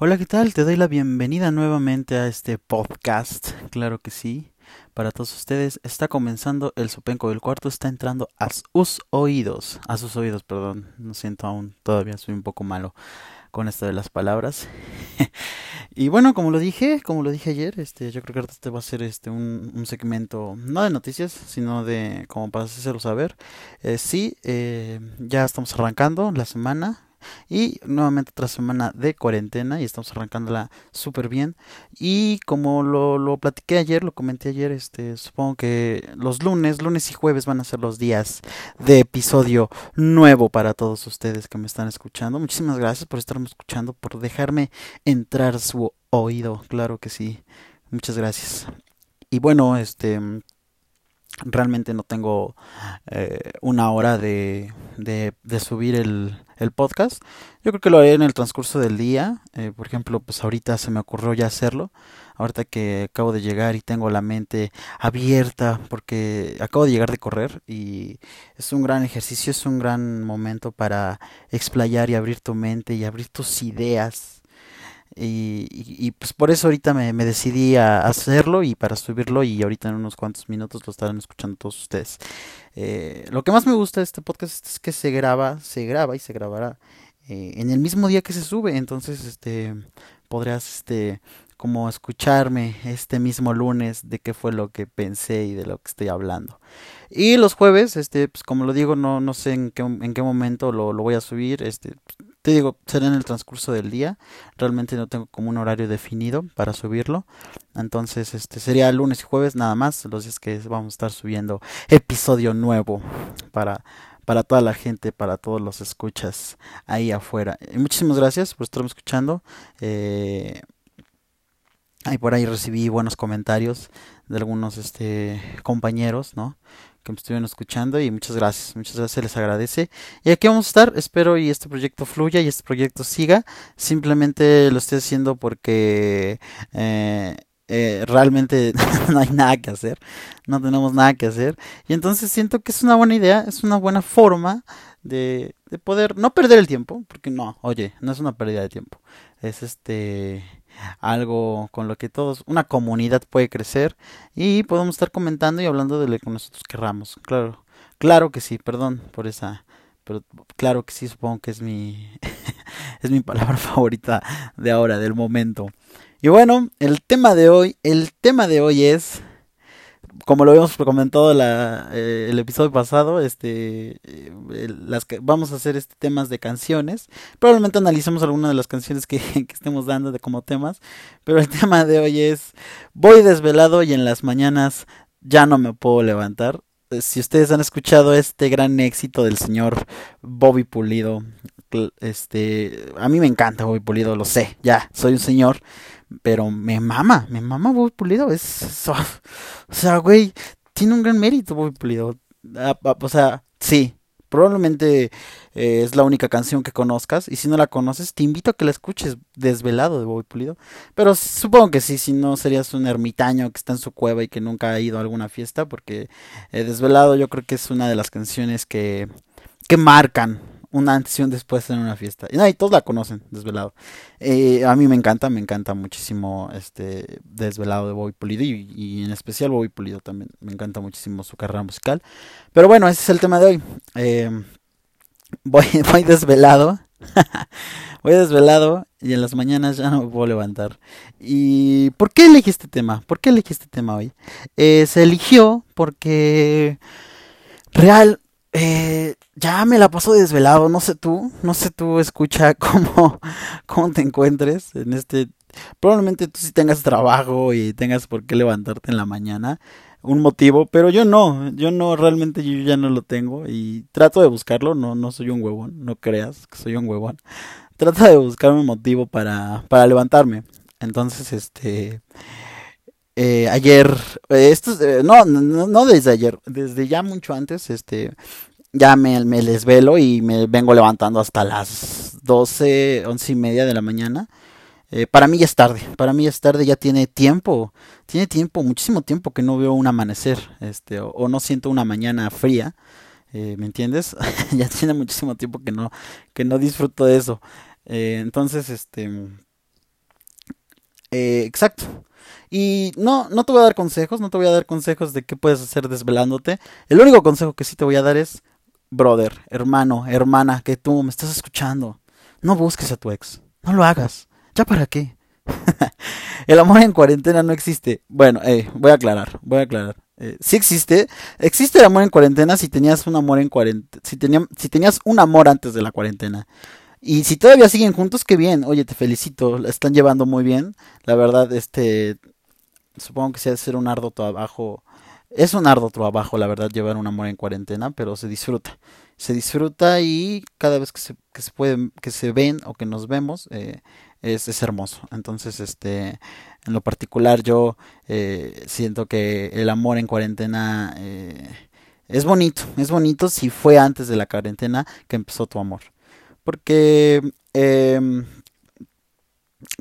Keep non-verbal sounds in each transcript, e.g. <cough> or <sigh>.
Hola, ¿qué tal? Te doy la bienvenida nuevamente a este podcast. Claro que sí. Para todos ustedes está comenzando el Sopenco del cuarto, está entrando a sus oídos, a sus oídos, perdón, no siento aún, todavía soy un poco malo con esto de las palabras. <laughs> y bueno, como lo dije, como lo dije ayer, este, yo creo que este va a ser este un, un segmento no de noticias, sino de como para hacerlo saber. Eh, sí, eh, ya estamos arrancando la semana, y nuevamente otra semana de cuarentena y estamos arrancándola súper bien. Y como lo, lo platiqué ayer, lo comenté ayer, este, supongo que los lunes, lunes y jueves van a ser los días de episodio nuevo para todos ustedes que me están escuchando. Muchísimas gracias por estarme escuchando, por dejarme entrar su oído, claro que sí. Muchas gracias. Y bueno, este realmente no tengo eh, una hora de, de, subir el, el, podcast. Yo creo que lo haré en el transcurso del día. Eh, por ejemplo, pues ahorita se me ocurrió ya hacerlo. Ahorita que acabo de llegar y tengo la mente abierta porque acabo de llegar de correr y es un gran ejercicio, es un gran momento para explayar y abrir tu mente y abrir tus ideas y, y, pues por eso ahorita me, decidí a hacerlo y para subirlo y ahorita en unos cuantos minutos lo estarán escuchando todos ustedes. Eh, lo que más me gusta de este podcast es que se graba, se graba y se grabará eh, en el mismo día que se sube, entonces este podrás este como escucharme este mismo lunes de qué fue lo que pensé y de lo que estoy hablando. Y los jueves, este, pues como lo digo, no, no sé en qué, en qué momento lo, lo voy a subir, este, te digo, será en el transcurso del día. Realmente no tengo como un horario definido para subirlo. Entonces, este sería lunes y jueves nada más, los días que vamos a estar subiendo episodio nuevo para para toda la gente, para todos los escuchas ahí afuera. Y muchísimas gracias por estarme escuchando. Eh, ahí por ahí recibí buenos comentarios de algunos este compañeros, ¿no? Que me estuvieron escuchando y muchas gracias, muchas gracias, les agradece. Y aquí vamos a estar, espero y este proyecto fluya y este proyecto siga. Simplemente lo estoy haciendo porque eh, eh, realmente <laughs> no hay nada que hacer, no tenemos nada que hacer. Y entonces siento que es una buena idea, es una buena forma de, de poder no perder el tiempo, porque no, oye, no es una pérdida de tiempo, es este algo con lo que todos, una comunidad puede crecer y podemos estar comentando y hablando de lo que nosotros querramos. Claro, claro que sí, perdón por esa, pero claro que sí, supongo que es mi, <laughs> es mi palabra <laughs> favorita de ahora, del momento. Y bueno, el tema de hoy, el tema de hoy es como lo habíamos comentado la, eh, el episodio pasado, este, eh, las que vamos a hacer este temas de canciones. Probablemente analicemos algunas de las canciones que, <laughs> que, estemos dando de como temas, pero el <laughs> tema de hoy es voy desvelado y en las mañanas ya no me puedo levantar. Eh, si ustedes han escuchado este gran éxito del señor Bobby Pulido, este, a mí me encanta Bobby Pulido, lo sé, ya, soy un señor, pero me mama, me mama Bobby Pulido. Es, o sea, güey, tiene un gran mérito Bobby Pulido. O sea, sí, probablemente eh, es la única canción que conozcas. Y si no la conoces, te invito a que la escuches desvelado de Bobby Pulido. Pero supongo que sí, si no serías un ermitaño que está en su cueva y que nunca ha ido a alguna fiesta. Porque eh, desvelado yo creo que es una de las canciones que, que marcan una antes y un después en una fiesta. Y, no, y todos la conocen, Desvelado. Eh, a mí me encanta, me encanta muchísimo este Desvelado de Bobby Pulido y, en especial Bobby Pulido también. Me encanta muchísimo su carrera musical. Pero bueno, ese es el tema de hoy. Eh, voy, <laughs> voy desvelado. <laughs> voy desvelado y en las mañanas ya no me puedo levantar. ¿Y por qué elegí este tema? ¿Por qué elegí este tema hoy? Eh, se eligió porque real eh, ya me la paso desvelado, no sé tú, no sé tú escucha <laughs> cómo, cómo te encuentres en este... Probablemente tú sí tengas trabajo y tengas por qué levantarte en la mañana, un motivo, pero yo no, yo no, realmente yo ya no lo tengo y trato de buscarlo, no, no soy un huevón, no creas que soy un huevón. Trato de buscar un motivo para, para levantarme. Entonces, este... Eh, ayer, eh, esto, eh, no, no, no desde ayer, desde ya mucho antes, este, ya me, me desvelo y me vengo levantando hasta las 12, once y media de la mañana. Eh, para mí ya es tarde, para mí ya es tarde, ya tiene tiempo, tiene tiempo, muchísimo tiempo que no veo un amanecer, este, o, o no siento una mañana fría, eh, ¿me entiendes? <laughs> ya tiene muchísimo tiempo que no, que no disfruto de eso. Eh, entonces, este, Eh, exacto. Y no, no te voy a dar consejos, no te voy a dar consejos de qué puedes hacer desvelándote. El único consejo que sí te voy a dar es, brother, hermano, hermana, que tú me estás escuchando. No busques a tu ex. No lo hagas. ¿Ya para qué? <laughs> el amor en cuarentena no existe. Bueno, eh, voy a aclarar, voy a aclarar. Eh, sí existe. Existe el amor en cuarentena si tenías un amor en cuarentena. Si, si tenías un amor antes de la cuarentena. Y si todavía siguen juntos, qué bien. Oye, te felicito. La están llevando muy bien. La verdad, este. Supongo que sea ser un arduo trabajo. Es un arduo trabajo, la verdad, llevar un amor en cuarentena, pero se disfruta. Se disfruta y cada vez que se, que se pueden, que se ven o que nos vemos, eh, es, es, hermoso. Entonces, este, en lo particular, yo eh, siento que el amor en cuarentena eh, es bonito. Es bonito si fue antes de la cuarentena que empezó tu amor. Porque, eh,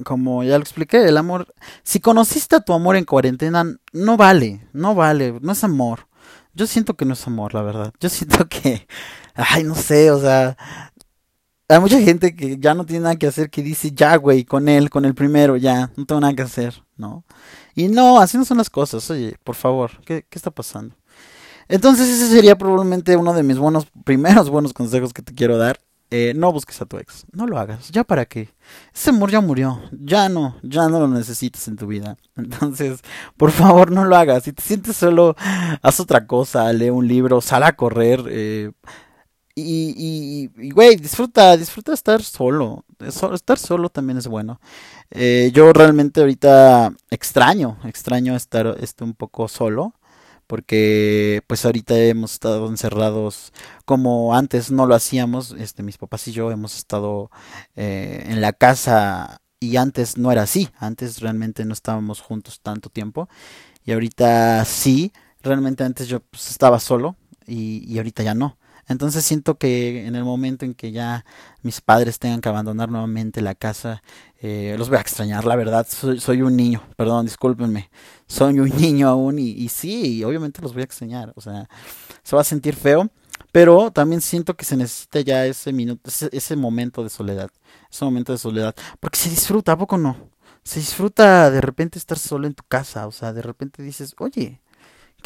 como ya lo expliqué, el amor, si conociste a tu amor en cuarentena, no vale, no vale, no es amor. Yo siento que no es amor, la verdad. Yo siento <laughs> que, ay, no sé, o sea, hay mucha gente que ya no tiene nada que hacer que dice, ya, güey, con él, con el primero, ya, no tengo nada que hacer, ¿no? Y no, así no son las cosas, oye, por favor, ¿qué, qué está pasando? Entonces ese sería probablemente uno de mis buenos, primeros buenos consejos que te quiero dar. Eh, no busques a tu ex, no lo hagas, ya para qué. Ese amor ya murió, ya no, ya no lo necesitas en tu vida. <laughs> Entonces, por favor, no lo hagas. Si te sientes solo, haz otra cosa, lee un libro, sal a correr. Eh, y, y, güey, disfruta, disfruta estar solo. Estar solo también es bueno. Eh, yo realmente ahorita extraño, extraño estar este, un poco solo porque pues ahorita hemos estado encerrados como antes no lo hacíamos, este, mis papás y yo hemos estado eh, en la casa y antes no era así, antes realmente no estábamos juntos tanto tiempo y ahorita sí, realmente antes yo pues, estaba solo y, y ahorita ya no. Entonces siento que en el momento en que ya mis padres tengan que abandonar nuevamente la casa, eh, los voy a extrañar, la verdad. Soy, soy, un niño, perdón, discúlpenme. Soy un <laughs> niño aún y, y sí, obviamente los voy a extrañar. O sea, se va a sentir feo, pero también siento que se necesita ya ese minuto, ese, ese momento de soledad. Ese momento de soledad. Porque se disfruta, ¿a poco no? Se disfruta de repente estar solo en tu casa. O sea, de repente dices, oye,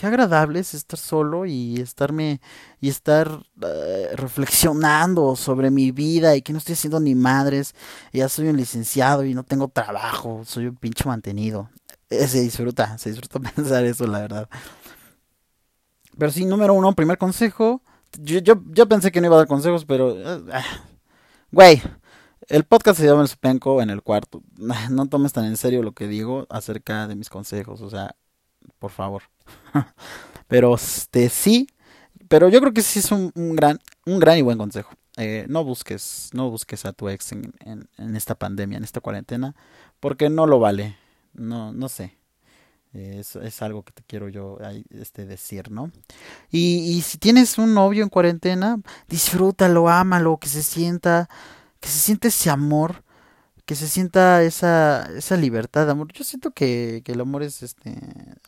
qué agradable es estar solo y estarme y estar uh, reflexionando sobre mi vida y que no estoy haciendo ni madres. Ya soy un licenciado y no tengo trabajo, soy un pinche mantenido. Eh, se disfruta, se disfruta <laughs> pensar eso, la verdad. Pero sí, número uno, primer consejo. Yo, yo, yo pensé que no iba a dar consejos, pero... Uh, güey, el podcast se llama El Supenco en el cuarto. <laughs> No tomes tan en serio lo que digo acerca de mis consejos. O sea, por favor. <laughs> pero este sí, pero yo creo que sí es un, gran, un gran y buen consejo. Eh, no busques, no busques a tu ex en, en, en, esta pandemia, en esta cuarentena, porque no lo vale. No, no sé. Es, es algo que te quiero yo este, decir, ¿no? Y, y si tienes un novio en cuarentena, disfrútalo, ámalo, que se sienta, que se siente ese amor que se sienta esa, esa libertad amor. Yo siento que, que el amor es este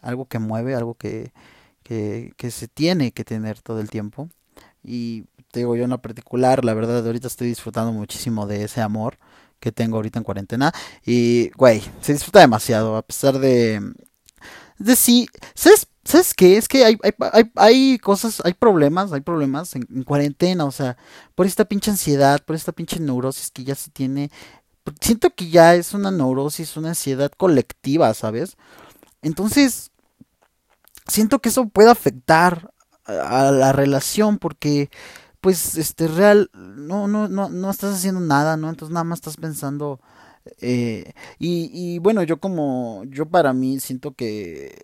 algo que mueve, algo que, que, se tiene que tener todo el tiempo. Y te digo yo en lo particular, la verdad, ahorita estoy disfrutando muchísimo de ese amor que tengo ahorita en cuarentena. Y, güey, se disfruta demasiado, a pesar de... De sí, ¿sabes, ¿Sabes qué? Es que hay, hay, hay, hay, cosas, hay problemas, hay problemas en, cuarentena, o sea, por esta pinche ansiedad, por esta pinche neurosis que ya se tiene, siento que ya es una neurosis, una ansiedad colectiva, ¿sabes? Entonces, siento que eso puede afectar a, la relación porque pues este real no no no no estás haciendo nada, ¿no? Entonces nada más estás pensando eh, y, y, bueno, yo como, yo para mí siento que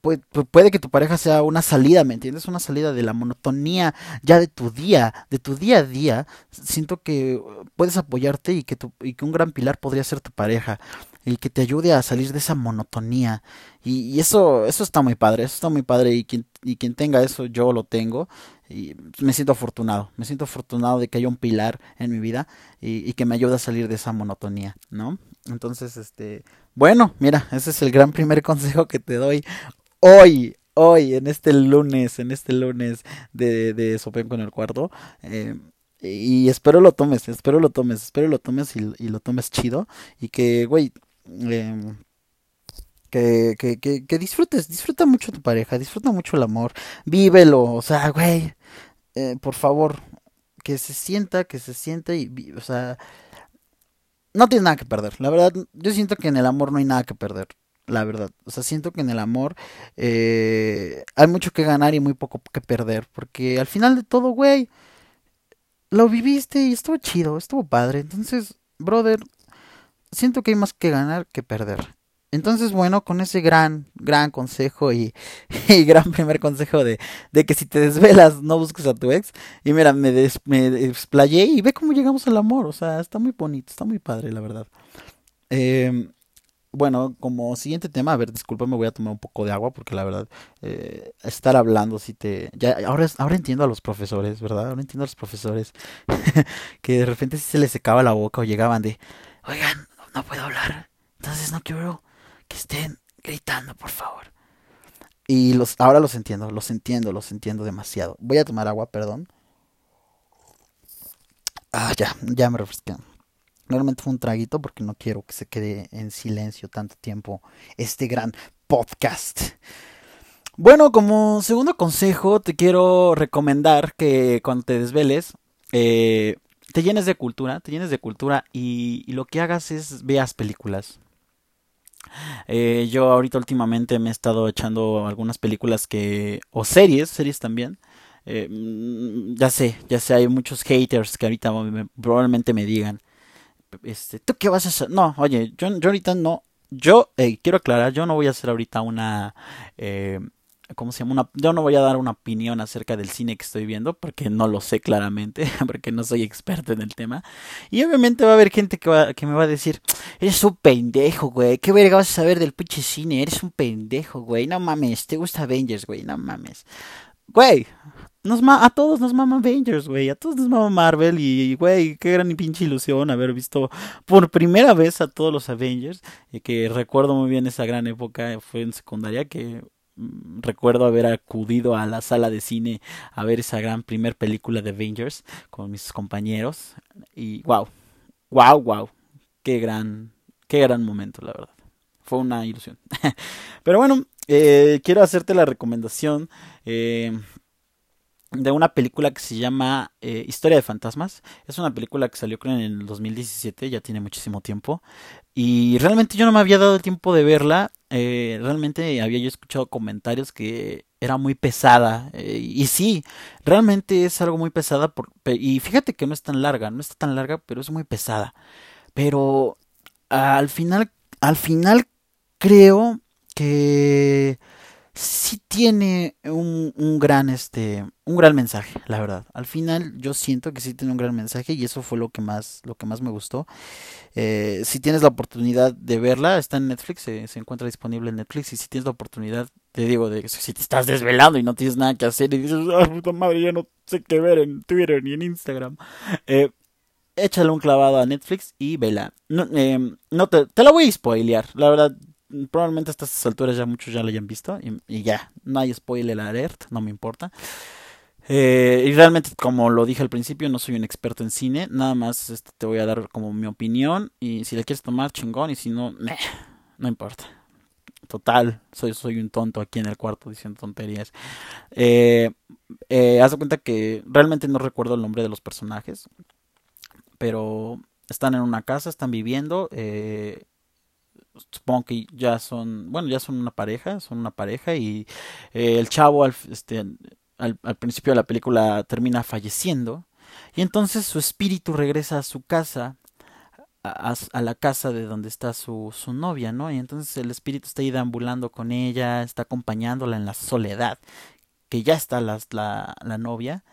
puede, puede, que tu pareja sea una salida, ¿me entiendes? Una salida de la monotonía ya de tu día, de tu día a día. Siento que puedes apoyarte y que, tu, y que un gran pilar podría ser tu pareja y que te ayude a salir de esa monotonía. Y, y eso, eso está muy padre, eso está muy padre y quien, y quien tenga eso, yo lo tengo y me siento afortunado, me siento afortunado de que haya un pilar en mi vida y, y, que me ayude a salir de esa monotonía, ¿no? Entonces, este, bueno, mira, ese es el gran primer <laughs> consejo que te doy hoy, hoy, en este lunes, en este lunes de, de Sopen con el cuarto. Eh, y espero lo tomes, espero lo tomes, espero lo tomes y, y lo tomes chido. Y que, güey, em, que, que, que, que, disfrutes, disfruta mucho tu pareja, disfruta mucho el amor, vívelo, o sea, güey, eh, por favor, que se sienta, que se sienta y, o sea, no tienes nada que perder. La verdad, yo siento que en el amor no hay nada que perder. La verdad, o sea, siento que en el amor eh, hay mucho que ganar y muy poco que perder. Porque al final de todo, güey, lo viviste y estuvo chido, estuvo padre. Entonces, brother, siento que hay más que ganar que perder. Entonces, bueno, con ese gran, gran consejo y, <laughs> y gran primer consejo de, de, que si te desvelas no busques a tu ex. Y mira, me, me desplayé y ve cómo llegamos al amor. O sea, está muy bonito, está muy padre, la verdad. Eh, bueno, como siguiente tema, a ver, disculpa, me voy a tomar un poco de agua porque la verdad, eh, estar hablando, si te... Ya, ahora, ahora entiendo a los profesores, ¿verdad? Ahora entiendo a los profesores <laughs> que de repente si se les secaba la boca o llegaban de, oigan, no puedo hablar, entonces no quiero estén gritando, por favor. Y los, ahora los entiendo, los entiendo, los entiendo demasiado. Voy a tomar agua, perdón. Ah, ya, ya me refresqué. Normalmente fue un traguito porque no quiero que se quede en silencio tanto tiempo este gran podcast. Bueno, como segundo consejo, te quiero recomendar que cuando te desveles, eh, te llenes de cultura, te llenes de cultura y, lo que hagas es veas películas. Eh, yo ahorita últimamente me he estado echando algunas películas que o series, series también. Eh, mm, ya sé, ya sé, hay muchos haters que ahorita probablemente me digan, este, ¿tú qué vas a hacer? No, oye, yo, yo ahorita no, yo quiero aclarar, yo no voy a hacer ahorita una eh, ¿cómo se llama? Una, yo no voy a dar una opinión acerca del cine que estoy viendo porque no lo sé claramente, <laughs> porque no soy experto en el tema. Y obviamente va a haber gente que, va, que me va a decir, eres un pendejo, güey, ¿qué verga vas a saber del pinche cine? Eres un pendejo, güey, no mames, te gusta Avengers, güey, no mames. Güey, nos a todos nos mama Avengers, güey. A todos nos mama Marvel. Y, güey, qué gran y pinche ilusión haber visto por primera vez a todos los Avengers. Y que recuerdo muy bien esa gran época. Fue en secundaria que recuerdo haber acudido a la sala de cine a ver esa gran primer película de Avengers con mis compañeros y wow, wow, wow, qué gran, qué gran momento la verdad. Fue una ilusión. <laughs> Pero bueno, eh, quiero hacerte la recomendación eh, de una película que se llama eh, Historia de Fantasmas. Es una película que salió en el 2017, ya tiene muchísimo tiempo. Y realmente yo no me había dado el tiempo de verla. Eh, realmente había yo escuchado comentarios que era muy pesada. Eh, y sí, realmente es algo muy pesada. Y fíjate que no es tan larga, no está tan larga, pero es muy pesada. Pero al final, al final creo que sí tiene un, un, gran este un gran mensaje la verdad. Al final yo siento que sí tiene un gran mensaje y eso fue lo que más lo que más me gustó. Eh, si tienes la oportunidad de verla está en Netflix se, encuentra disponible en Netflix y si tienes la oportunidad te digo de si te estás desvelando y no tienes nada que hacer y dices ah puta madre ya no sé qué ver en Twitter ni en Instagram eh, échale un clavado a Netflix y vela. Eh, no te, te la voy a spoilear la verdad probablemente a estas alturas ya muchos ya lo hayan visto y, ya, no hay spoiler alert, no me importa. Eh, y realmente, como lo dije al principio, no soy un experto en cine, nada más este, te voy a dar como mi opinión y si la quieres tomar, chingón, y si no, no importa. Total, soy, soy un tonto aquí en el cuarto diciendo tonterías. Eh, eh, haz de cuenta que realmente no recuerdo el nombre de los personajes, pero están en una casa, están viviendo. Eh, supongo que ya son, bueno, ya son una pareja, son una pareja y eh, el chavo al, este, al, principio de la película termina falleciendo y entonces su espíritu regresa a su casa, a, a, la casa de donde está su, su novia, ¿no? Y entonces el espíritu está ahí deambulando con ella, está acompañándola en la soledad, que ya está la, la, la novia.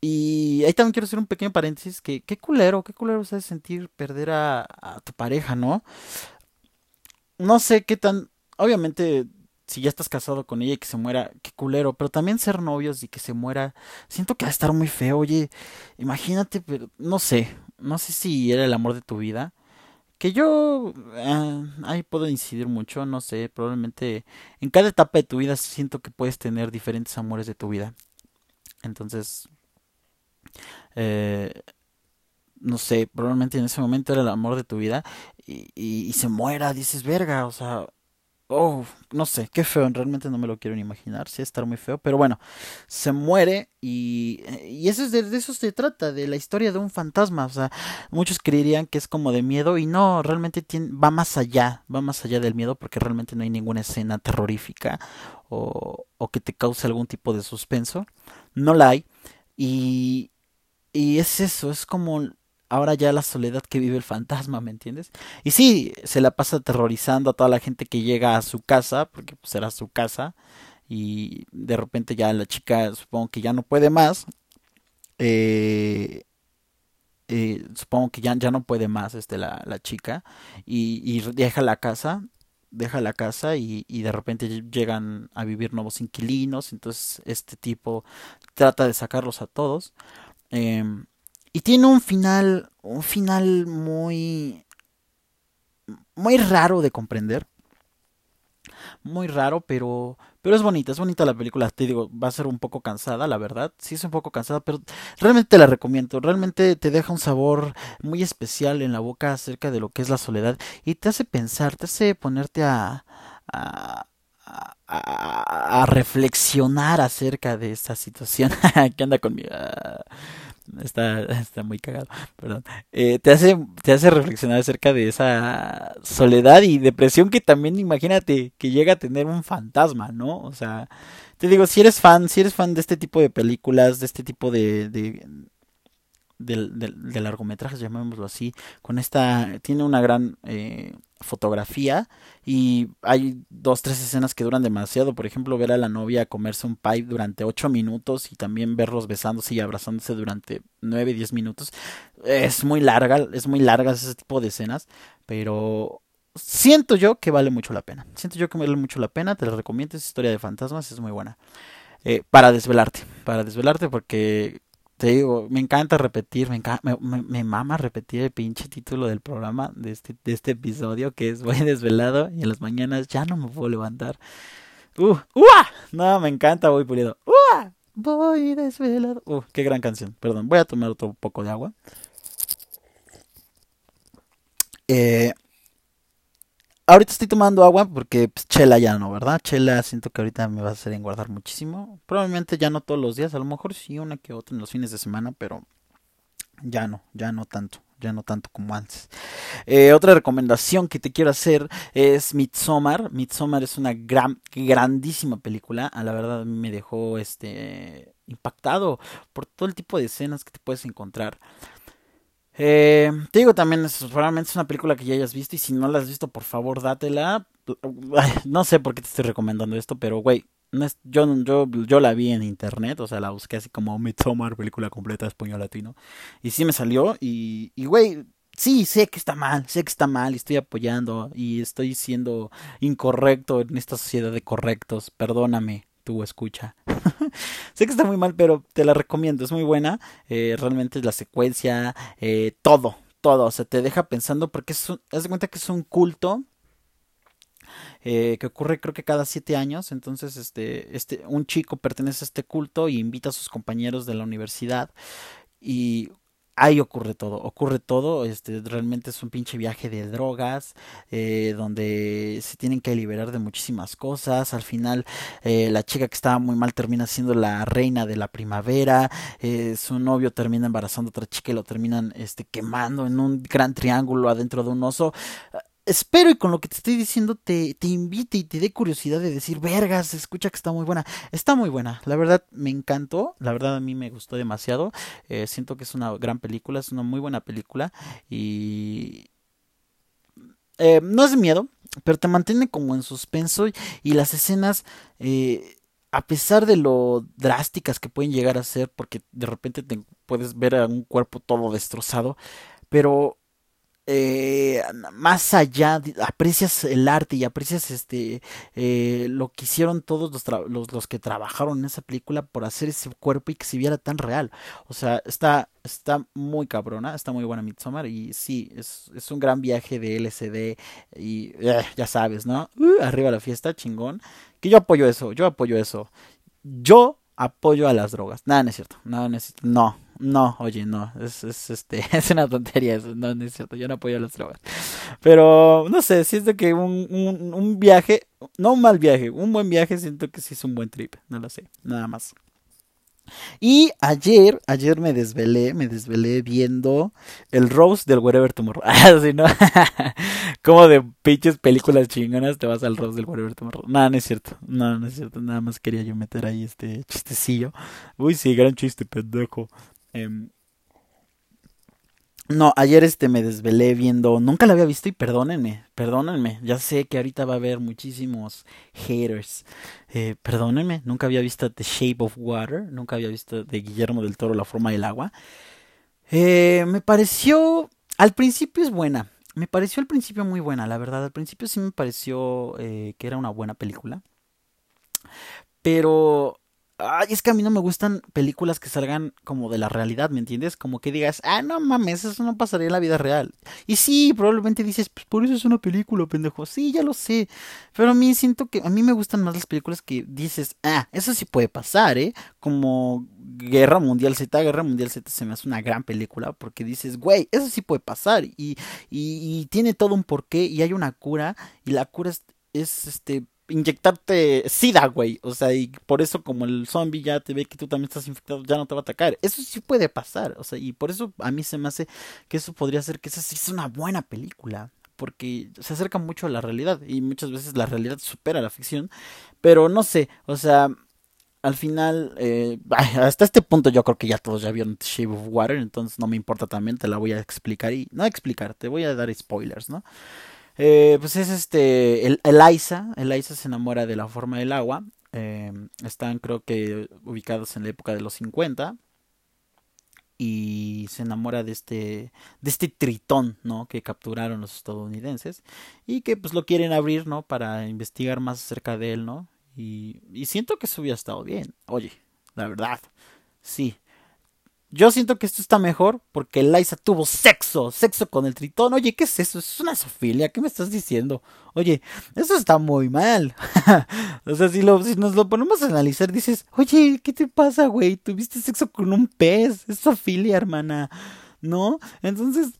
Y ahí también quiero hacer un pequeño paréntesis, que qué culero, qué culero es sentir perder a tu pareja, ¿no? No sé qué tan, obviamente, si ya estás casado con ella y que se muera, qué culero, pero también ser novios y que se muera, siento que va a estar muy feo, oye, imagínate, pero no sé, no sé si era el amor de tu vida. Que yo eh, ahí puedo incidir mucho, no sé, probablemente en cada etapa de tu vida siento que puedes tener diferentes amores de tu vida. Entonces, eh, no sé, probablemente en ese momento era el amor de tu vida y, y, se muera, dices, verga, o sea, oh, no sé, qué feo, realmente no me lo quiero ni imaginar, sí estar muy feo, pero bueno, se muere y, y eso es de, eso se trata, de la historia de un fantasma, o sea, muchos creerían que es como de miedo y no, realmente tiene, va más allá, va más allá del miedo porque realmente no hay ninguna escena terrorífica o, o que te cause algún tipo de suspenso, no la hay y, y es eso, es como ahora ya la soledad que vive el fantasma, ¿me entiendes? Y sí, se la pasa aterrorizando a toda la gente que llega a su casa, porque pues era su casa, y de repente ya la chica supongo que ya no puede más. Eh, eh, supongo que ya, ya no puede más este, la, la chica y, y, deja la casa deja la casa y, y, de repente llegan a vivir nuevos inquilinos entonces este tipo trata de sacarlos a todos eh, y tiene un final, un final muy, muy raro de comprender. Muy raro, pero, pero es bonita, es bonita la película. Te digo, va a ser un poco cansada, la verdad. Sí es un poco cansada, pero realmente te la recomiendo. Realmente te deja un sabor muy especial en la boca acerca de lo que es la soledad y te hace pensar, te hace ponerte a, a, a, a reflexionar acerca de esta situación. <laughs> que anda conmigo? Está, <laughs> está muy cagado, perdón. Eh, te, hace, te hace reflexionar acerca de esa soledad y depresión que también imagínate que llega a tener un fantasma, ¿no? O sea, te digo, si eres fan, si eres fan de este tipo de películas, de este tipo de, de del, del, de largometrajes, llamémoslo así, con esta, tiene una gran eh, fotografía y hay dos, tres escenas que duran demasiado, por ejemplo, ver a la novia comerse un pie durante ocho minutos y también verlos besándose y abrazándose durante nueve, diez minutos, es muy larga, es muy larga ese tipo de escenas, pero siento yo que vale mucho la pena, siento yo que vale mucho la pena, te la recomiendo, esa historia de fantasmas, es muy buena. Eh, para desvelarte, para desvelarte porque te digo, me encanta repetir, me, encanta, me, me, mama repetir el pinche título del programa de este, de este episodio, que es Voy desvelado y en las mañanas ya no me puedo levantar. Uh, ¡Uah! No, me encanta Voy Pulido. ¡Uah! Voy desvelado. Uh, qué gran canción. Perdón, voy a tomar otro poco de agua. Eh, ahorita estoy tomando agua porque pues, chela ya no, ¿verdad? Chela siento que ahorita me va a hacer engordar muchísimo. Probablemente ya no todos los días, a lo mejor sí una que otra en los fines de semana, pero ya no, ya no tanto. Ya no tanto como antes. Eh, otra recomendación que te quiero hacer es Midsommar. Midsommar es una gran, grandísima película. A la verdad me dejó este impactado por todo el tipo de escenas que te puedes encontrar. Eh, te digo también, es, probablemente es una película que ya hayas visto y si no la has visto, por favor, dátela. no sé por qué te estoy recomendando esto, pero güey, no es, yo, yo, yo la vi en internet, o sea, la busqué así como Midsommar, película completa español latino, y sí me salió y, y güey, sí, sé que está mal, sé que está mal y estoy apoyando y estoy siendo incorrecto en esta sociedad de correctos, perdóname, tú escucha. <laughs> sé que está muy mal, pero te la recomiendo, es muy buena. Eh, realmente la secuencia, eh, todo, todo, o sea, te deja pensando porque es haz de cuenta que es un culto. Eh, que ocurre creo que cada siete años entonces este este un chico pertenece a este culto y invita a sus compañeros de la universidad y ahí ocurre todo, ocurre todo, este, realmente es un pinche viaje de drogas, eh, donde se tienen que liberar de muchísimas cosas, al final eh, la chica que estaba muy mal termina siendo la reina de la primavera, eh, su novio termina embarazando a otra chica y lo terminan este, quemando en un gran triángulo adentro de un oso, espero y con lo que te estoy diciendo te, te invite y te dé curiosidad de decir, vergas, escucha que está muy buena. Está muy buena, la verdad me encantó, la verdad a mí me gustó demasiado. Eh, siento que es una gran película, es una muy buena película y... Eh, no es miedo, pero te mantiene como en suspenso y, las escenas... Eh, a pesar de lo drásticas que pueden llegar a ser, porque de repente te puedes ver a un cuerpo todo destrozado, pero eh, más allá, aprecias el arte y aprecias este eh, lo que hicieron todos los, los, que trabajaron en esa película por hacer ese cuerpo y que se viera tan real. O sea, está, está muy cabrona, está muy buena Midsommar y sí, es, es un gran viaje de LCD y eh, ya sabes, ¿no? Uh, arriba la fiesta, chingón. Que yo apoyo eso, yo apoyo eso. Yo apoyo a las drogas. Nada, no es cierto. No, necesito. No, no, oye, no. Es, es, este, <laughs> es una tontería eso. No, no es cierto. Yo no apoyo a las drogas. Pero, no sé, siento que un, un, un viaje, no un mal viaje, un buen viaje, siento que sí es un buen trip. No lo sé. Nada más. Y ayer, ayer me desvelé, me desvelé viendo el Rose del Wherever Tomorrow. <laughs> Así, ¿no? <laughs> Como de pinches películas chingonas te vas al Rose del Wherever Tomorrow. Nada, no es cierto. No, no es cierto. Nada más quería yo meter ahí este chistecillo. Uy, sí, gran chiste, pendejo. Eh, no, ayer este me desvelé viendo, nunca la había visto y perdónenme, perdónenme, ya sé que ahorita va a haber muchísimos haters, eh, perdónenme, nunca había visto The Shape of Water, nunca había visto de Guillermo del Toro La forma del agua. Eh, me pareció, al principio es buena, me pareció al principio muy buena, la verdad, al principio sí me pareció eh, que era una buena película, pero Ay, es que a mí no me gustan películas que salgan como de la realidad, ¿me entiendes? Como que digas, ah, no mames, eso no pasaría en la vida real. Y sí, probablemente dices, pues por eso es una película, pendejo. Sí, ya lo sé. Pero a mí siento que a mí me gustan más las películas que dices, ah, eso sí puede pasar, ¿eh? Como Guerra Mundial Z, Guerra Mundial Z se me hace una gran película porque dices, güey, eso sí puede pasar. Y, y, tiene todo un porqué y hay una cura y la cura es este inyectarte sida, güey. O sea, y por eso como el zombie ya te ve que tú también estás infectado, ya no te va a atacar. Eso sí puede pasar. O sea, y por eso a mí se me hace que eso podría ser que esa sí es una buena película. Porque se acerca mucho a la realidad. Y muchas veces la realidad supera la ficción. Pero no sé, o sea, al final, eh, hasta este punto yo creo que ya todos ya vieron Shape of Water, entonces no me importa también, te la voy a explicar y no explicar, te voy a dar spoilers, ¿no? Eh, pues es este, el, Eliza, Eliza se enamora de la forma del agua, eh, están creo que ubicados en la época de los 50 y se enamora de este de este tritón no que capturaron los estadounidenses y que pues lo quieren abrir no para investigar más acerca de él no y, y siento que eso hubiera estado bien. Oye la verdad sí yo siento que esto está mejor porque Liza tuvo sexo, sexo con el tritón. Oye, ¿qué es eso? Es una sofilia, ¿qué me estás diciendo? Oye, eso está muy mal. <laughs> o sea, si, lo, nos lo ponemos a analizar, dices, oye, ¿qué te pasa, güey? Tuviste sexo con un pez, es sofilia, hermana. ¿No? Entonces,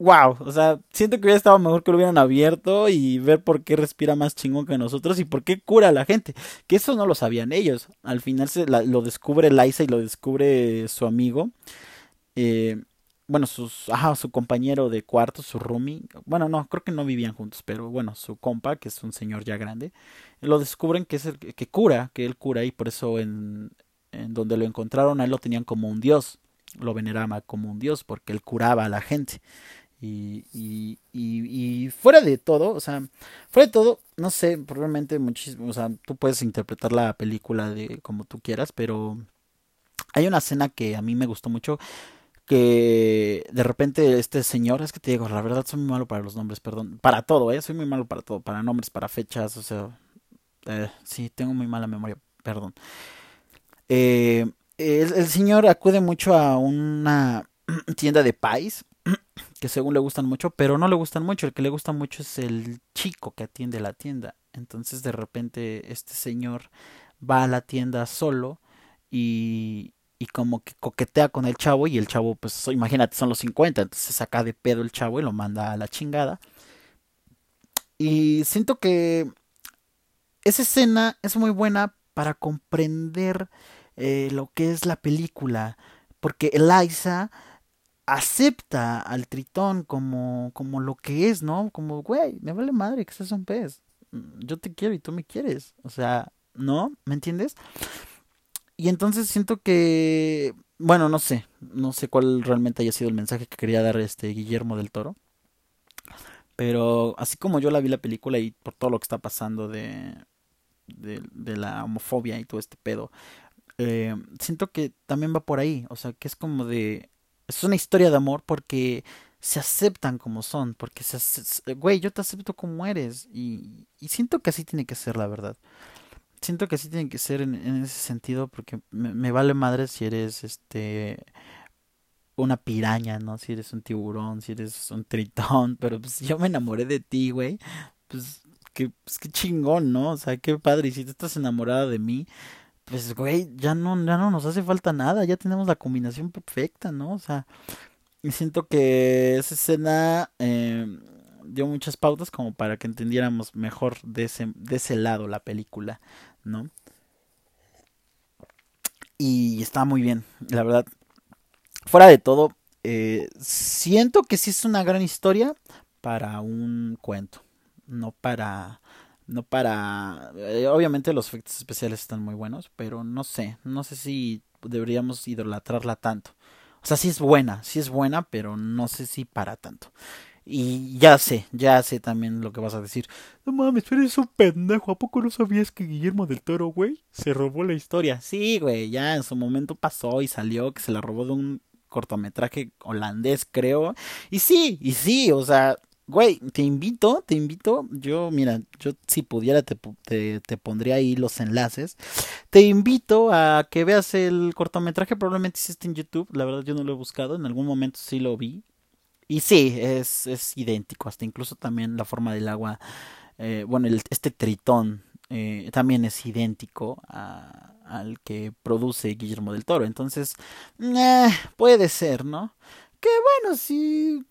wow, o sea, siento que hubiera estado mejor que lo hubieran abierto y ver por qué respira más chingón que nosotros y por qué cura a la gente. Que eso no lo sabían ellos. Al final se lo descubre Liza y lo descubre su amigo. Eh, bueno, sus, ajá, su compañero de cuarto, su roomie. Bueno, no, creo que no vivían juntos, pero bueno, su compa, que es un señor ya grande. Lo descubren que es el que cura, que él cura y por eso en, donde lo encontraron a él lo tenían como un dios. Lo veneraba como un dios porque él curaba a la gente. Y, y, y, fuera de todo, o sea, fuera de todo, no sé, probablemente muchísimo, o sea, tú puedes interpretar la película de como tú quieras, pero hay una escena que a mí me gustó mucho, que de repente este señor, es que te digo, la verdad soy muy malo para los nombres, perdón, para todo, ¿eh? Soy muy malo para todo, para nombres, para fechas, o sea, eh, sí, tengo muy mala memoria, perdón. Eh, el, el señor acude mucho a una <clears throat> tienda de pais que según le gustan mucho, pero no le gustan mucho. El que le gusta mucho es el chico que atiende la tienda. Entonces de repente este señor va a la tienda solo y, y como que coquetea con el chavo y el chavo, pues imagínate, son los 50, entonces saca de pedo el chavo y lo manda a la chingada. Y siento que esa escena es muy buena para comprender eh, lo que es la película, porque Eliza acepta al tritón como, como lo que es, ¿no? Como, güey, me vale madre que seas un pez. Mm, yo te quiero y tú me quieres. O sea, ¿no? ¿Me entiendes? Y entonces siento que, bueno, no sé, no sé cuál realmente haya sido el mensaje que quería dar este Guillermo del Toro. Pero así como yo la vi la película y por todo lo que está pasando de, de, la homofobia y todo este pedo, eh, siento que también va por ahí. O sea, que es como de es una historia de amor porque se aceptan como son, porque se, güey, yo te acepto como eres y, siento que así tiene que ser, la verdad. Siento que así tiene que ser en, ese sentido porque me, vale madre si eres este una piraña, ¿no? Si eres un tiburón, si eres un tritón, pero pues yo me enamoré de ti, güey, pues que, pues, qué chingón, ¿no? O sea, qué padre, y si tú estás enamorada de mí, pues, güey, ya no, ya no nos hace falta nada, ya tenemos la combinación perfecta, ¿no? O sea, siento que esa escena eh, dio muchas pautas como para que entendiéramos mejor de ese, de ese lado la película, ¿no? Y está muy bien, la verdad. Fuera de todo, eh, siento que sí es una gran historia para un cuento, no para no para eh, obviamente los efectos especiales están muy buenos pero no sé no sé si deberíamos idolatrarla tanto. O sea sí es buena sí es buena pero no sé si para tanto. Y ya sé ya sé también lo que vas a decir. No mames pero eres un pendejo a poco no sabías que Guillermo del Toro güey se robó la historia sí güey ya en su momento pasó y salió que se la robó de un cortometraje holandés creo. Y sí y sí o sea Güey, te invito, te invito. Yo, mira, yo si pudiera te, te, pondría ahí los enlaces. Te invito a que veas el cortometraje. Probablemente existe en YouTube. La verdad, yo no lo he buscado. En algún momento sí lo vi. Y sí, es, es idéntico. Hasta incluso también la forma del agua. Eh, bueno, este tritón eh, también es idéntico a, al que produce Guillermo del Toro. Entonces, eh, puede ser, ¿no? Que bueno, sí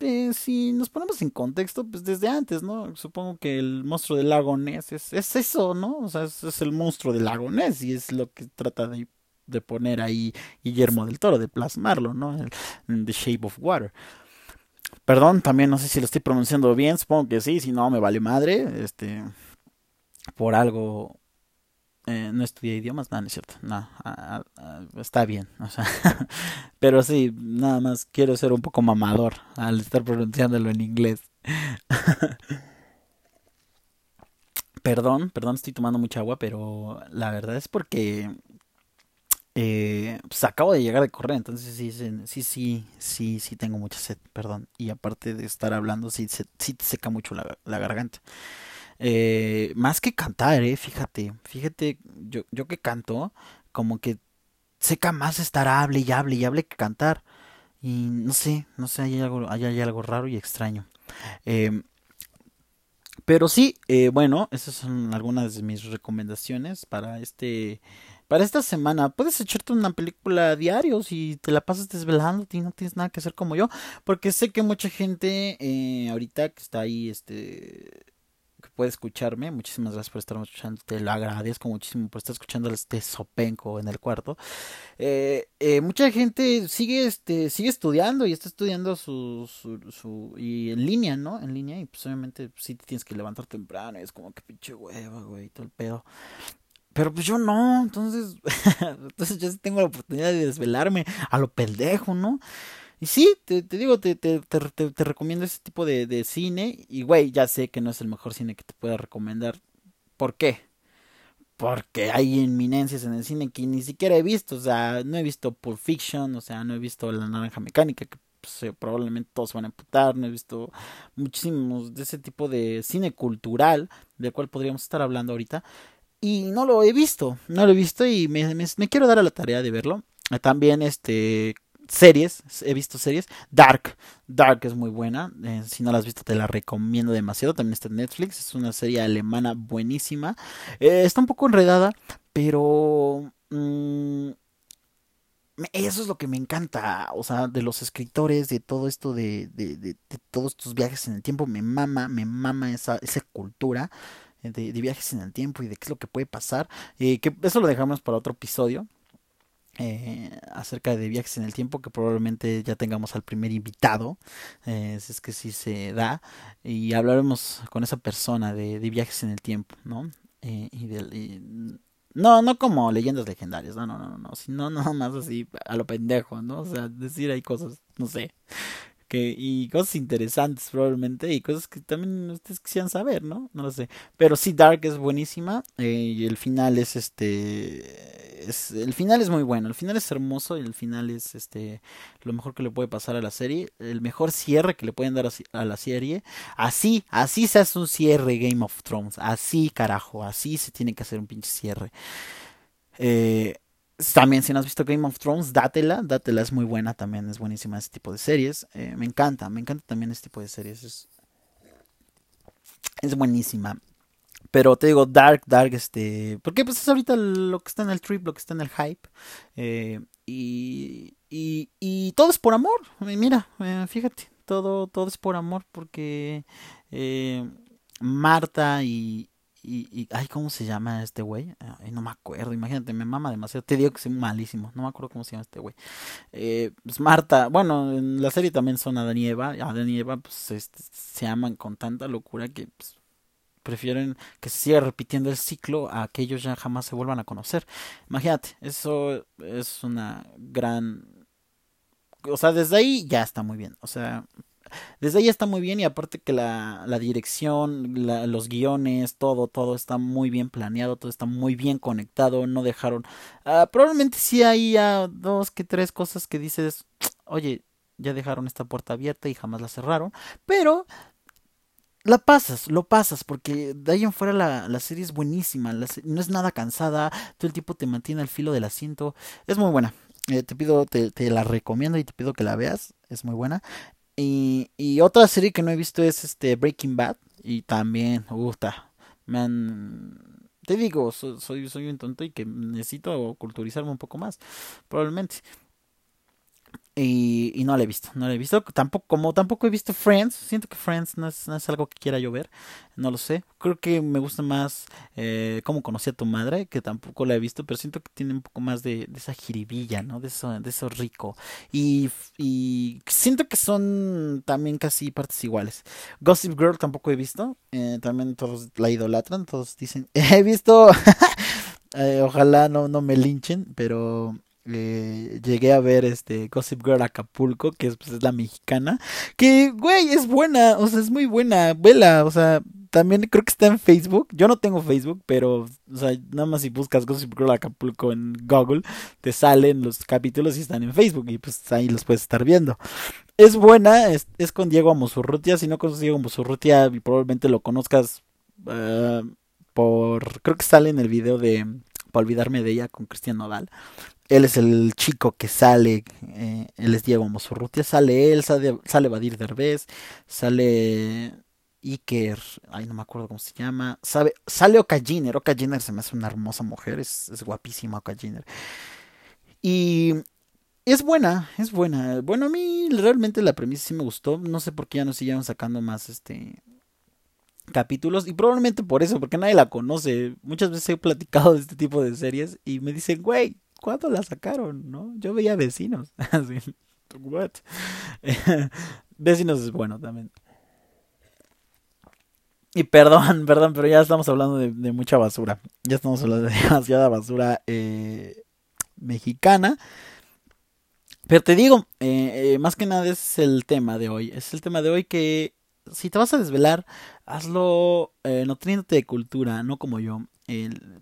eh, si nos ponemos en contexto, pues desde antes, ¿no? Supongo que el monstruo del lago Ness es, es eso, ¿no? O sea, es, el monstruo del lago Ness y es lo que trata de, de poner ahí Guillermo del Toro, de plasmarlo, ¿no? En The Shape of Water. Perdón, también no sé si lo estoy pronunciando bien, supongo que sí, si no me vale madre, este, por algo eh, no estudié idiomas, no, no es cierto, no, está bien, o sea, <laughs> pero sí, nada más quiero ser un poco mamador al estar pronunciándolo en inglés. <laughs> perdón, perdón, estoy tomando mucha agua, pero la verdad es porque eh, pues acabo de llegar de correr, entonces sí, sí, sí, sí, sí tengo mucha sed, perdón, y aparte de estar hablando, sí, sí te seca mucho la garganta. Eh, más que cantar, eh, fíjate, fíjate, yo, yo que canto, como que seca más estar hable y hable y hable que cantar. Y no sé, no sé, hay algo, hay, algo raro y extraño. Eh, pero sí, eh, bueno, esas son algunas de mis recomendaciones para este para esta semana. Puedes echarte una película diario si te la pasas desvelando y no tienes nada que hacer como yo, porque sé que mucha gente eh, ahorita que está ahí este puede escucharme. Muchísimas gracias por estar escuchando. Te lo agradezco muchísimo por estar escuchando este sopenco en el cuarto. Eh, eh, mucha gente sigue, este, sigue estudiando y está estudiando su, su, y en línea, ¿no? En línea y pues obviamente pues, sí te tienes que levantar temprano y es como que pinche hueva, güey, todo el pedo. Pero pues yo no, entonces, <laughs> entonces yo sí tengo la oportunidad de desvelarme a lo pendejo, ¿no? Y sí, te, te digo, te, te, te, recomiendo ese tipo de, de cine. Y güey, ya sé que no es el mejor cine que te pueda recomendar. ¿Por qué? Porque hay inminencias en el cine que ni siquiera he visto. O sea, no he visto Pulp Fiction, o sea, no he visto La Naranja Mecánica, que pues, probablemente todos van a emputar. No he visto muchísimos de ese tipo de cine cultural, del cual podríamos estar hablando ahorita. Y no lo he visto, no lo he visto y me, me, me quiero dar a la tarea de verlo. También, este, series, he visto series. Dark, Dark es muy buena. Eh, si no la has visto, te la recomiendo demasiado. También está en Netflix. Es una serie alemana buenísima. Eh, está un poco enredada, pero. Mm, eso es lo que me encanta. O sea, de los escritores, de todo esto, de, de, de, todos estos viajes en el tiempo. Me mama, me mama esa, esa cultura. De, de, viajes en el tiempo y de qué es lo que puede pasar. Eh, que eso lo dejamos para otro episodio eh, acerca de viajes en el tiempo que probablemente ya tengamos al primer invitado eh, si es que sí se da y hablaremos con esa persona de, viajes en el tiempo no eh, y, de, no no como leyendas legendarias no no no no sino <laughs> nada más así a lo pendejo no o sea decir hay cosas no sé que y cosas interesantes probablemente y cosas que también ustedes quisieran saber, ¿no? No lo sé. Pero sí, Dark es buenísima eh, y el final es este es, el final es muy bueno, el final es hermoso y el final es este lo mejor que le puede pasar a la serie, el mejor cierre que le pueden dar a, a la serie. Así, así se hace un cierre Game of Thrones, así carajo, así se tiene que hacer un pinche cierre. Eh, también, si no has visto Game of Thrones, dátela, dátela, es muy buena también, es buenísima ese tipo de series. Eh, me encanta, me encanta también este tipo de series, es, es buenísima. Pero te digo, Dark, Dark, este. Porque pues es ahorita lo que está en el trip, lo que está en el hype. Eh, y, y, y, todo es por amor. Mira, eh, fíjate, todo, todo es por amor. Porque Marta y, y, ay, ¿cómo se llama este güey? No me acuerdo, imagínate, me mama demasiado. Te digo que soy malísimo, no me acuerdo cómo se llama este güey. Eh, pues Marta, bueno, en la serie también son Adán y Eva. Adán y Eva, pues este, se aman con tanta locura que pues, prefieren que se siga repitiendo el ciclo a que ellos ya jamás se vuelvan a conocer. Imagínate, eso es una gran... O sea, desde ahí ya está muy bien. O sea, desde ahí está muy bien y aparte que la, la dirección, los guiones, todo, todo está muy bien planeado, todo está muy bien conectado, no dejaron... Ah, probablemente sí hay dos que tres cosas que dices, <tsk> oye, ya dejaron esta puerta abierta y jamás la cerraron, pero la pasas, lo pasas, porque de ahí en fuera la, la serie es buenísima, no es nada cansada, todo el tiempo te mantiene al filo del asiento, es muy buena. Eh, te pido, te, la recomiendo y te pido que la veas, es muy buena. Y, y otra serie que no he visto es este Breaking Bad. Y también, gusta. Me han. Te digo, soy, soy un tonto y que necesito culturizarme un poco más. Probablemente. Y, no la he visto, no la he visto. Tampoco, como tampoco he visto Friends, siento que Friends no es, no es algo que quiera yo ver, no lo sé. Creo que me gusta más eh, cómo conocí a tu madre, que tampoco la he visto, pero siento que tiene un poco más de, de esa jiribilla, ¿no? De eso, de eso rico. Y, y siento que son también casi partes iguales. Gossip Girl tampoco he visto, eh, también todos la idolatran, todos dicen, <laughs> he visto... <laughs> Eh, ojalá no, no me linchen, pero llegué a ver este Gossip Girl Acapulco, que es, pues, es la mexicana, que, güey, es buena, o sea, es muy buena, vela, o sea, también creo que está en Facebook, yo no tengo Facebook, pero, o sea, nada más si buscas Gossip Girl Acapulco en Google, te salen los capítulos y están en Facebook, y pues ahí los puedes estar viendo. Es buena, es, con Diego Amosurrutia, si no conoces Diego Amosurrutia, probablemente lo conozcas uh, por, creo que sale en el video de para olvidarme de ella con Cristian Nodal. Él es el chico que sale, eh, él es Diego Mosurrutia, sale él, sale, sale Badir Derbez, sale Iker, ay no me acuerdo cómo se llama, sabe, sale Oka Jenner, Oka Jenner se me hace una hermosa mujer, es, es guapísima Oka Jenner. Y es buena, es buena. Bueno, a mí realmente la premisa sí me gustó, no sé por qué ya no siguieron sacando más este capítulos y probablemente por eso, porque nadie la conoce. Muchas veces he platicado de este tipo de series y me dicen, güey, ¿cuándo la sacaron? ¿No? Yo veía vecinos. <laughs> What? <laughs> vecinos es bueno también. Y perdón, <laughs> perdón, pero ya estamos hablando de, mucha basura. Ya estamos hablando de demasiada basura eh, mexicana. Pero te digo, eh, eh, más que nada es el tema de hoy. Es el tema de hoy que si te vas a desvelar, hazlo eh, nutriéndote de cultura, no como yo.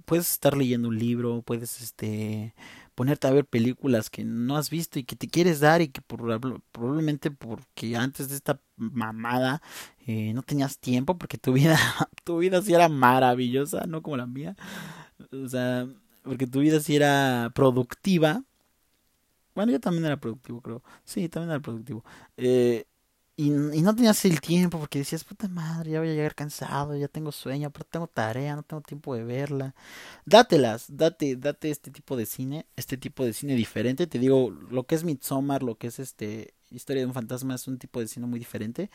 Puedes estar leyendo un libro, puedes este ponerte a ver películas que no has visto y que te quieres dar y que probablemente porque antes de esta mamada eh, no tenías tiempo porque tu vida <laughs> tu vida sí era maravillosa no como la mía. O sea porque tu vida sí era productiva. Bueno yo también era productivo creo. Sí también era productivo. Eh, y, y, no tenías el tiempo porque decías, puta madre, ya voy a llegar cansado, ya tengo sueño, pero tengo tarea, no tengo tiempo de verla. Dátelas, date, date este tipo de cine, este tipo de cine diferente. Te digo, lo que es Midsommar, lo que es este Historia de un fantasma es un tipo de cine muy diferente.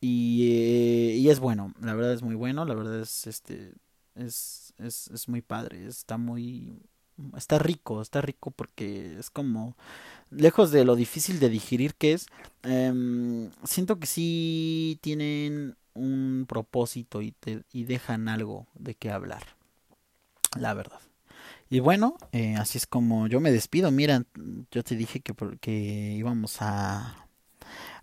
Y, eh, y es bueno, la verdad es muy bueno, la verdad es este es, es, es muy padre, está muy está rico, está rico porque es como lejos de lo difícil de digerir que es, em, siento que sí tienen un propósito y, te, y dejan algo de qué hablar, la verdad. Y bueno, eh, así es como yo me despido. Mira, yo te dije que, que íbamos a,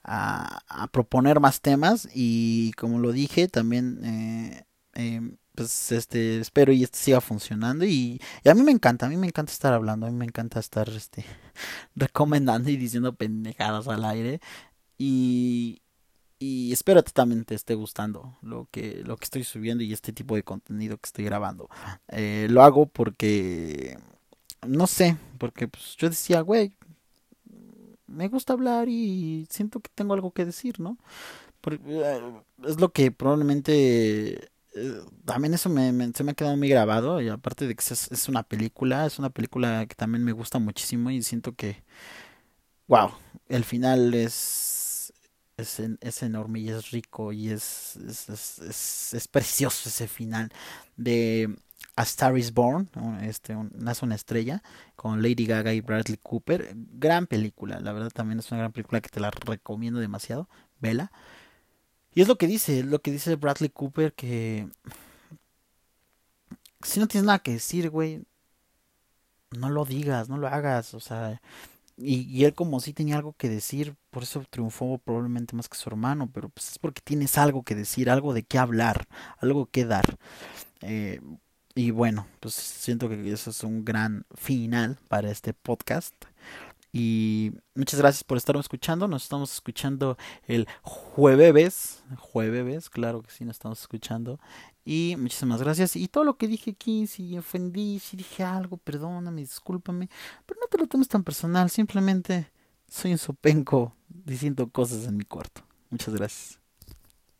a, proponer más temas y como lo dije, también eh, eh, pues este espero y esto siga funcionando y, a mí me encanta, a mí me encanta estar hablando, a mí me encanta estar este <laughs> recomendando y diciendo pendejadas al aire y y espero que también te esté gustando lo que lo que estoy subiendo y este tipo de contenido que estoy grabando. Eh, lo hago porque no sé, porque pues yo decía, güey, me gusta hablar y siento que tengo algo que decir, ¿no? Eh, es lo que probablemente también eso me, se me ha quedado muy grabado y aparte de que es, es, una película, es una película que también me gusta muchísimo y siento que, wow, el final es, es, enorme y es rico y es, es, es, precioso ese final de A Star is Born, este, nace una estrella con Lady Gaga y Bradley Cooper, gran película, la verdad también es una gran película que te la recomiendo demasiado, vela. Y es lo que dice, lo que dice Bradley Cooper, que si no tienes nada que decir, güey, no lo digas, no lo hagas, o sea, y, él como si tenía algo que decir, por eso triunfó probablemente más que su hermano, pero pues es porque tienes algo que decir, algo de qué hablar, algo que dar. Eh, y bueno, pues siento que eso es un gran final para este podcast. Y muchas gracias por estarme escuchando. Nos estamos escuchando el jueves. Jueves, claro que sí, nos estamos escuchando. Y muchísimas gracias. Y todo lo que dije aquí, si ofendí, si dije algo, perdóname, discúlpame. Pero no te lo tomes tan personal. Simplemente soy un sopenco diciendo cosas en mi cuarto. Muchas gracias.